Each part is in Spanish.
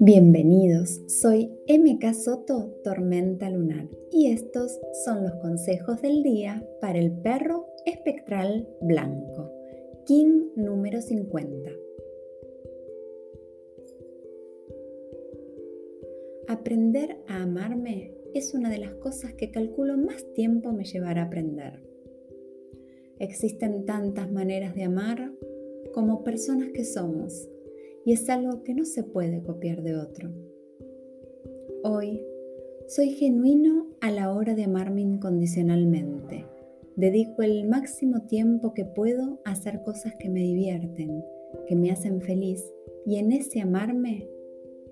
Bienvenidos, soy MK Soto Tormenta Lunar y estos son los consejos del día para el perro espectral blanco, King número 50. Aprender a amarme es una de las cosas que calculo más tiempo me llevará a aprender. Existen tantas maneras de amar como personas que somos y es algo que no se puede copiar de otro. Hoy soy genuino a la hora de amarme incondicionalmente. Dedico el máximo tiempo que puedo a hacer cosas que me divierten, que me hacen feliz y en ese amarme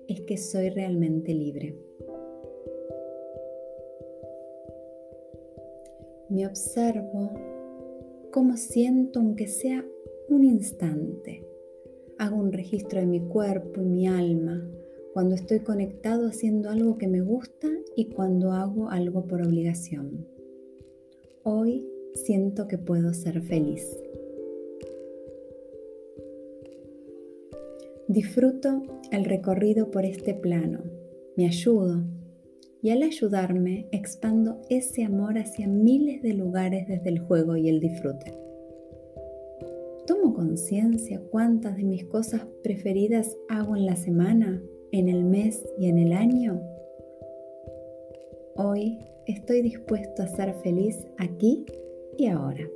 es que soy realmente libre. Me observo cómo siento aunque sea un instante Hago un registro de mi cuerpo y mi alma cuando estoy conectado haciendo algo que me gusta y cuando hago algo por obligación. Hoy siento que puedo ser feliz. Disfruto el recorrido por este plano, me ayudo y al ayudarme expando ese amor hacia miles de lugares desde el juego y el disfrute conciencia cuántas de mis cosas preferidas hago en la semana, en el mes y en el año? Hoy estoy dispuesto a ser feliz aquí y ahora.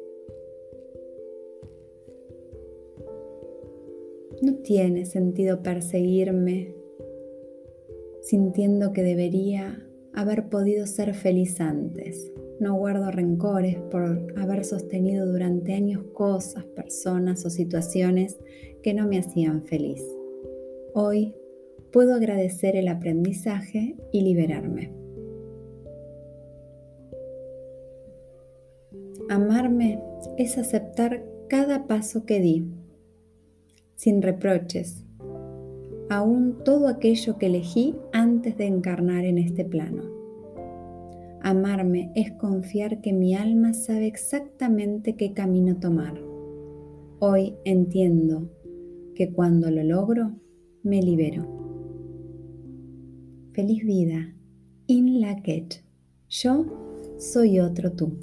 No tiene sentido perseguirme sintiendo que debería haber podido ser feliz antes. No guardo rencores por haber sostenido durante años cosas, personas o situaciones que no me hacían feliz. Hoy puedo agradecer el aprendizaje y liberarme. Amarme es aceptar cada paso que di, sin reproches, aún todo aquello que elegí de encarnar en este plano. Amarme es confiar que mi alma sabe exactamente qué camino tomar. Hoy entiendo que cuando lo logro, me libero. Feliz vida. In la Yo soy otro tú.